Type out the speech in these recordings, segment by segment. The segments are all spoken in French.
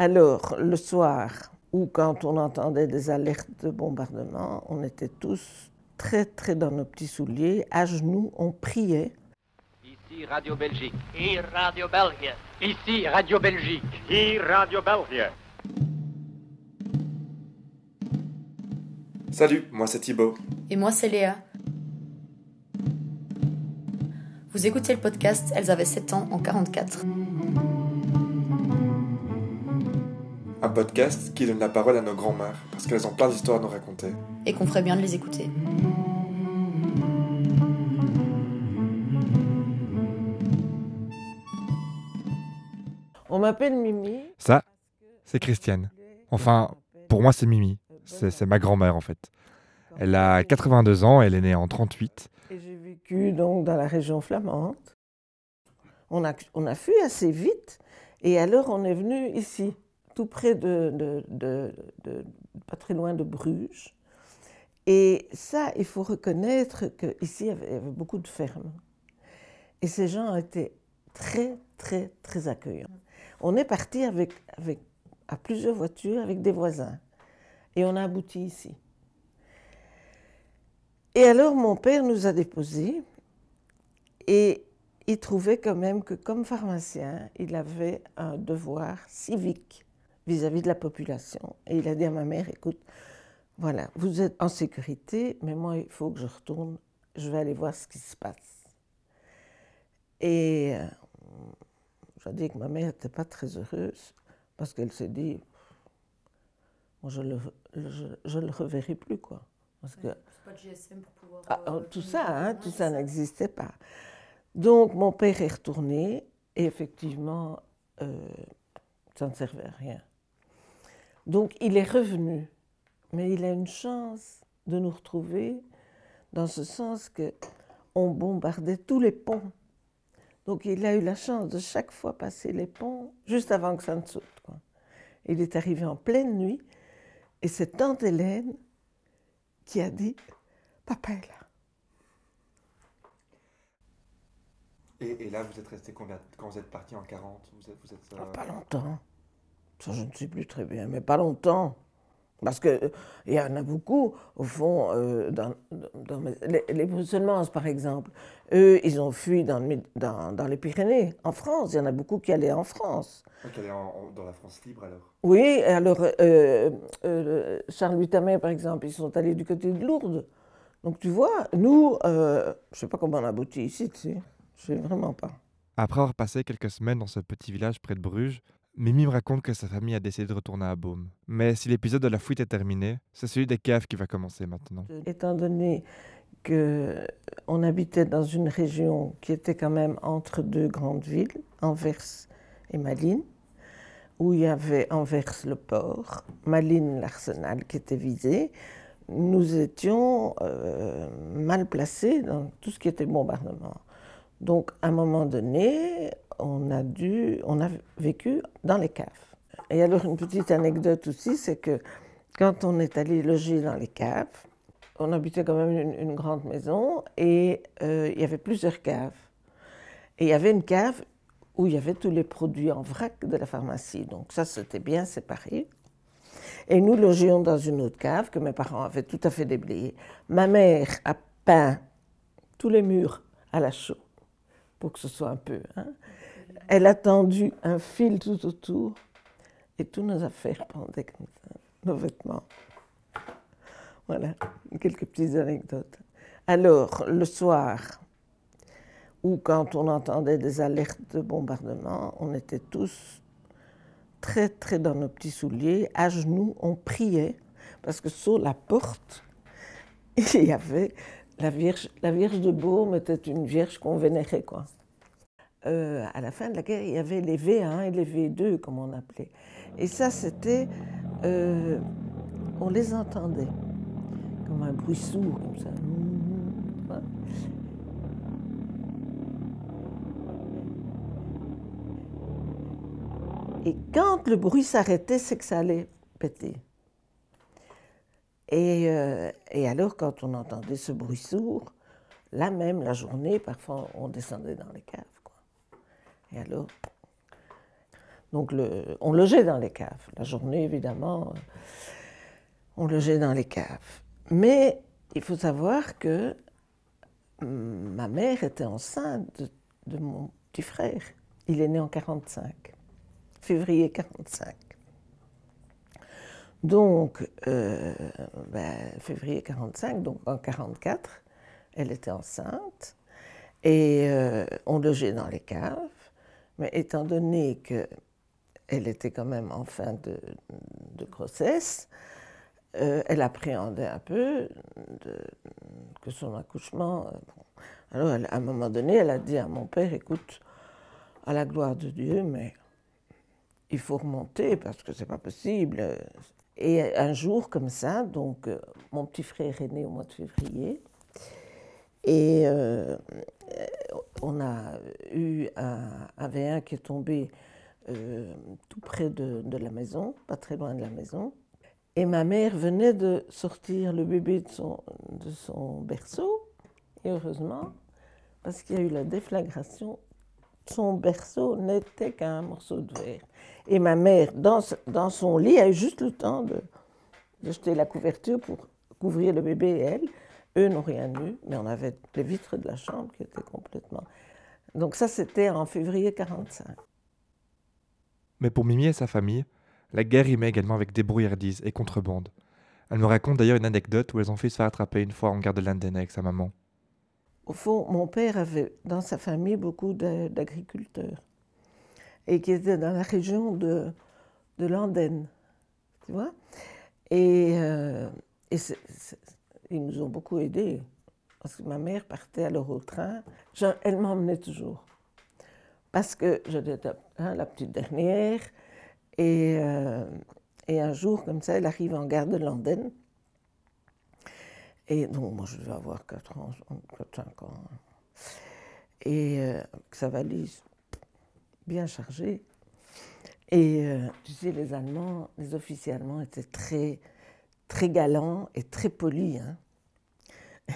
Alors, le soir, ou quand on entendait des alertes de bombardement, on était tous très, très dans nos petits souliers, à genoux, on priait. Ici Radio Belgique. Hier Radio België. Ici Radio Belgique. Hier Radio België. Salut, moi c'est Thibaut. Et moi c'est Léa. Vous écoutez le podcast Elles avaient 7 ans en 44. Un podcast qui donne la parole à nos grands-mères, parce qu'elles ont plein d'histoires à nous raconter. Et qu'on ferait bien de les écouter. On m'appelle Mimi. Ça, c'est Christiane. Enfin, pour moi, c'est Mimi. C'est ma grand-mère, en fait. Elle a 82 ans, elle est née en 38. Et j'ai vécu donc dans la région flamande. On a, on a fui assez vite et alors on est venu ici, tout près de, pas très loin de Bruges. Et ça, il faut reconnaître qu'ici, il y avait beaucoup de fermes. Et ces gens étaient très, très, très accueillants. On est parti avec, avec, à plusieurs voitures avec des voisins. Et on a abouti ici. Et alors, mon père nous a déposés et il trouvait quand même que, comme pharmacien, il avait un devoir civique vis-à-vis de la population. Et il a dit à ma mère, écoute, voilà, vous êtes en sécurité, mais moi, il faut que je retourne, je vais aller voir ce qui se passe. Et euh, je dois dire que ma mère n'était pas très heureuse parce qu'elle s'est dit, moi, je ne le, je, je le reverrai plus, quoi. Parce que pas de GSM pour pouvoir. ah, oh, tout ça, hein, tout ça n'existait pas. Donc mon père est retourné et effectivement, euh, ça ne servait à rien. Donc il est revenu, mais il a une chance de nous retrouver dans ce sens que on bombardait tous les ponts. Donc il a eu la chance de chaque fois passer les ponts juste avant que ça ne saute. quoi. Il est arrivé en pleine nuit et c'est tante Hélène qui a dit Papa est là. Et, et là, vous êtes resté combien Quand vous êtes parti en 40 Vous êtes. Vous êtes euh, Ah, Pas longtemps. Ça, je ne sais plus très bien, mais pas longtemps. Parce qu'il y en a beaucoup, au fond, euh, dans, les, les Bruxellois, par exemple. Eux, ils ont fui dans, les Pyrénées, en France. Il y en a beaucoup qui allaient en France. en- en- dans la France libre alors Oui, alors, euh, euh, Charles Vitamin, par exemple, ils sont allés du côté de Lourdes. Donc, tu vois, nous, euh, je ne sais pas comment on a abouti ici, tu sais. Je sais vraiment pas. Après avoir passé quelques semaines dans ce petit village près de Bruges, Mimi me raconte que sa famille a décidé de retourner à Baume. Mais si l'épisode de la fuite est terminé, c'est celui des caves qui va commencer maintenant. Étant donné qu'on habitait dans une région qui était quand même entre deux grandes villes, Anvers et Malines, où il y avait Anvers le port, Malines l'arsenal qui était visé, nous étions euh, mal placés dans tout ce qui était bombardement. Donc, à un moment donné, on a dû, on a vécu dans les caves. Et alors, une petite anecdote aussi, c'est que quand on est allé loger dans les caves, on habitait quand même une, grande maison et euh, il y avait plusieurs caves. Et il y avait une cave où il y avait tous les produits en vrac de la pharmacie. Donc ça, c'était bien séparé. Et nous logions dans une autre cave que mes parents avaient tout à fait déblayée. Ma mère a peint tous les murs à la chaux pour que ce soit un peu. hein. Elle a tendu un fil tout autour et tous nos affaires pendaient comme ça, nos vêtements. Voilà, quelques petites anecdotes. Alors, le soir, ou quand on entendait des alertes de bombardement, on était tous très, très dans nos petits souliers, à genoux, on priait, parce que sur la porte, il y avait la Vierge, de Baume était une Vierge qu'on vénérait, quoi. Euh, à la fin de la guerre, il y avait les V1 et les V2, comme on appelait. Et ça, c'était... euh, on les entendait, comme un bruit sourd, comme ça. Et quand le bruit s'arrêtait, c'est que ça allait péter. Et, euh, et alors, quand on entendait ce bruit sourd, là même, la journée, parfois, on descendait dans les caves. Et alors. Donc on logeait dans les caves. La journée, évidemment, on logeait dans les caves. Mais il faut savoir que hum, ma mère était enceinte de, de mon petit frère. Il est né en 45, février 45. Donc, euh, ben, février 45, donc en 44, elle était enceinte et euh, on logeait dans les caves. Mais étant donné qu'elle était quand même en fin de, grossesse, euh, elle appréhendait un peu que son accouchement. euh. Alors, à un moment donné, elle a dit à mon père écoute, à la gloire de Dieu, mais il faut remonter parce que c'est pas possible. Et un jour comme ça, donc euh, mon petit frère est né au mois de février, et on a eu un, un V1 qui est tombé euh, tout près de, la maison, pas très loin de la maison. Et ma mère venait de sortir le bébé de son, berceau, et heureusement, parce qu'il y a eu la déflagration, son berceau n'était qu'un morceau de verre. Et ma mère, dans son lit, a eu juste le temps de, de jeter la couverture pour couvrir le bébé et elle. Eux n'ont rien eu, mais on avait les vitres de la chambre qui étaient complètement. Donc ça, c'était en février 45. Mais pour Mimi et sa famille, la guerre rimait également avec débrouillardise et contrebande. Elle me raconte d'ailleurs une anecdote où elles ont fait se faire attraper une fois en gare de Landen avec sa maman. Au fond, mon père avait dans sa famille beaucoup d'a- d'agriculteurs et qui étaient dans la région de, de l'Andenne, tu vois. Et, euh, et ils nous ont beaucoup aidés parce que ma mère partait alors au train. Elle m'emmenait toujours parce que j'étais hein, la petite dernière et, euh, et un jour comme ça, elle arrive en gare de l'Andenne. Et donc, moi, je devais avoir 4 ans, 4-5 ans. Et euh, sa valise bien chargée. Et euh, tu sais, les Allemands, les officiers allemands étaient très, très galants et très polis. hein.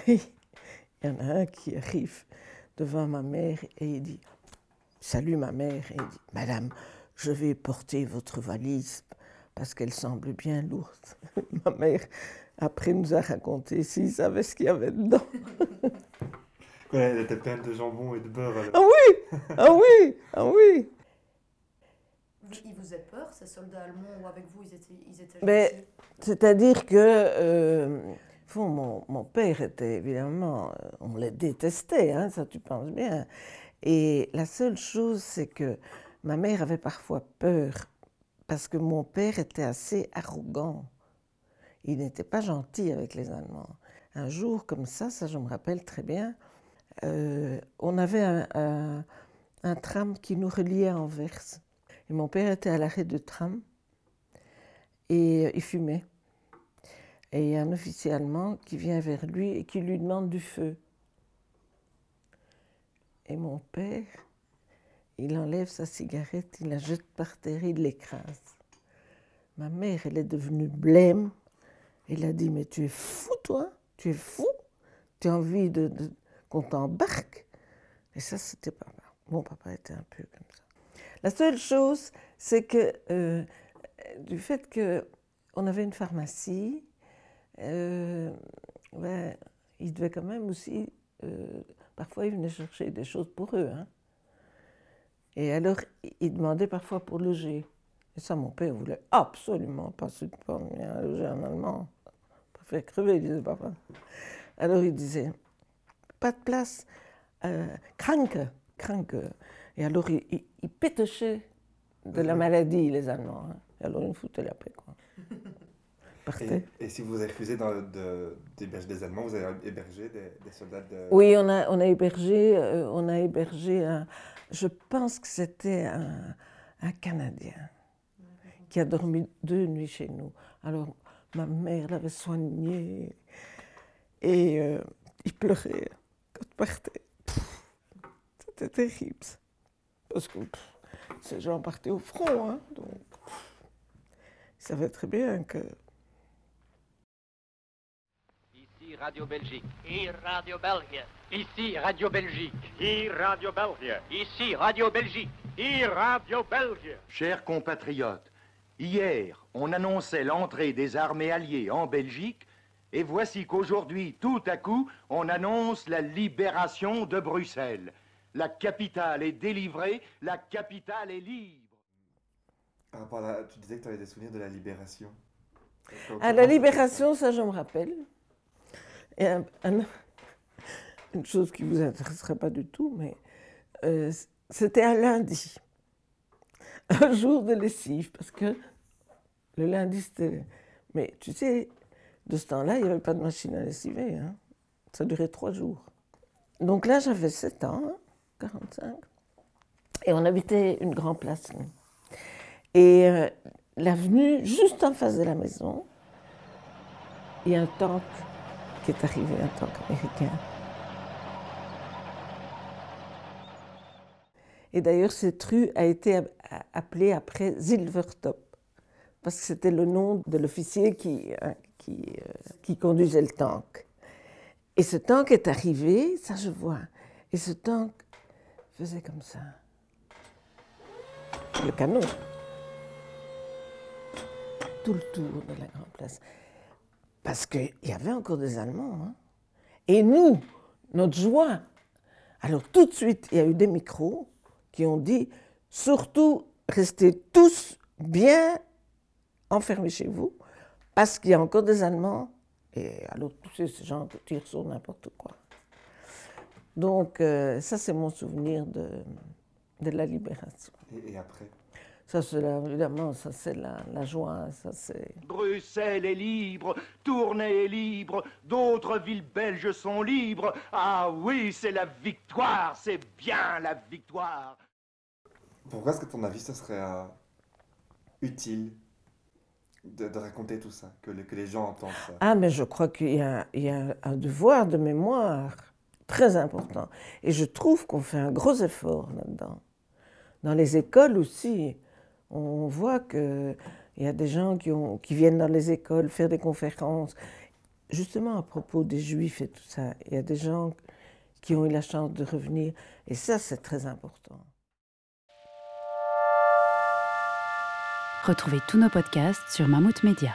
Et Il y en a un qui arrive devant ma mère et il dit Salut ma mère. Et il dit Madame, je vais porter votre valise parce qu'elle semble bien lourde. ma mère, après, nous a raconté s'il savait ce qu'il y avait dedans. elle était pleine de jambon et de beurre. Ah oui Ah oui Ah oui Ils vous faisaient peur, ces soldats allemands, ou avec vous, ils étaient, ils étaient Mais- gentils? C'est-à-dire que euh, fond, mon, mon père était évidemment, euh, on les détestait, hein, ça tu penses bien. Et la seule chose, c'est que ma mère avait parfois peur parce que mon père était assez arrogant. Il n'était pas gentil avec les Allemands. Un jour comme ça, ça je me rappelle très bien, euh, on avait un, un- un tram qui nous reliait à Anvers. Et mon père était à l'arrêt de tram et euh, il fumait. Et il y a un officier allemand qui vient vers lui et qui lui demande du feu. Et mon père, il enlève sa cigarette, il la jette par terre, il l'écrase. Ma mère, elle est devenue blême. Elle a dit, mais tu es fou, toi Tu es fou Tu as envie qu'on t'embarque Et ça, c'était papa. Mon papa était un peu comme ça. La seule chose, c'est que euh, du fait qu'on avait une pharmacie, euh, ben, ils devaient quand même aussi, euh, parfois ils venaient chercher des choses pour eux. hein. Et alors, ils demandaient parfois pour loger. Et ça, mon père voulait absolument pas se un loger en allemand. Pas faire crever, disait papa. Alors il disait, pas de place, euh, kranke, kranke. Et alors, ils il, il pétochaient de la maladie, les Allemands. hein. Et alors, ils nous foutaient la paix, quoi. Et, et si vous avez refusé dans- de- d'héberger des Allemands, vous avez hébergé des, des soldats de... Oui, on a, on a hébergé, euh, on a hébergé un, je pense que c'était un, un Canadien qui a dormi deux nuits chez nous. Alors, ma mère l'avait soigné et euh, il pleurait quand il partait. C'était terrible. Parce que pff, ces gens partaient au front, hein, donc pff, ils savaient très bien que Ici Radio Belgique. Hier Radio België. Ici Radio Belgique. Hier Radio België. Ici Radio Belgique. Radio Belgique. Chers compatriotes, hier, on annonçait l'entrée des armées alliées en Belgique, et voici qu'aujourd'hui, tout à coup, on annonce la libération de Bruxelles. La capitale est délivrée, la capitale est libre. Par la- Tu disais que tu avais des souvenirs de la libération. À la comment ça libération, ça je me rappelle. Et un- un- une chose qui ne vous intéresserait pas du tout, mais euh, c'était un lundi, un jour de lessive, parce que le lundi c'était. Mais tu sais, de ce temps-là, il n'y avait pas de machine à lessiver. hein. Ça durait trois jours. Donc là, j'avais 7 ans, hein, 45, et on habitait une grande place. Et euh, l'avenue, juste en face de la maison, il y a un tank qui est arrivé, un tank américain. Et d'ailleurs, cette rue a été appelée après Silvertop, parce que c'était le nom de l'officier qui, euh, euh, qui conduisait le tank. Et ce tank est arrivé, ça je vois, et ce tank faisait comme ça. Le canon. Tout le tour de la Grande Place. Parce qu'il y avait encore des Allemands. hein. Et nous, notre joie. Alors tout de suite, il y a eu des micros qui ont dit, surtout, restez tous bien enfermés chez vous, parce qu'il y a encore des Allemands. Et alors, tous ces gens qui tirent sur n'importe quoi. Donc, euh, ça, c'est mon souvenir de, de la libération. Et, et après? Ça, c'est la- évidemment, ça, c'est la, la joie, ça, c'est... Bruxelles est libre, Tournai est libre, d'autres villes belges sont libres. Ah oui, c'est la victoire, c'est bien la victoire. Pourquoi est-ce que ton avis, ce serait euh, utile de, de raconter tout ça, que, les- que les gens entendent ça? Ah, mais je crois qu'il y a, il y a un devoir de mémoire très important. Et je trouve qu'on fait un gros effort là-dedans. Dans les écoles aussi, on voit qu'il y a des gens qui, viennent dans les écoles faire des conférences. Justement, à propos des Juifs et tout ça, il y a des gens qui ont eu la chance de revenir. Et ça, c'est très important. Retrouvez tous nos podcasts sur Mammouth Media.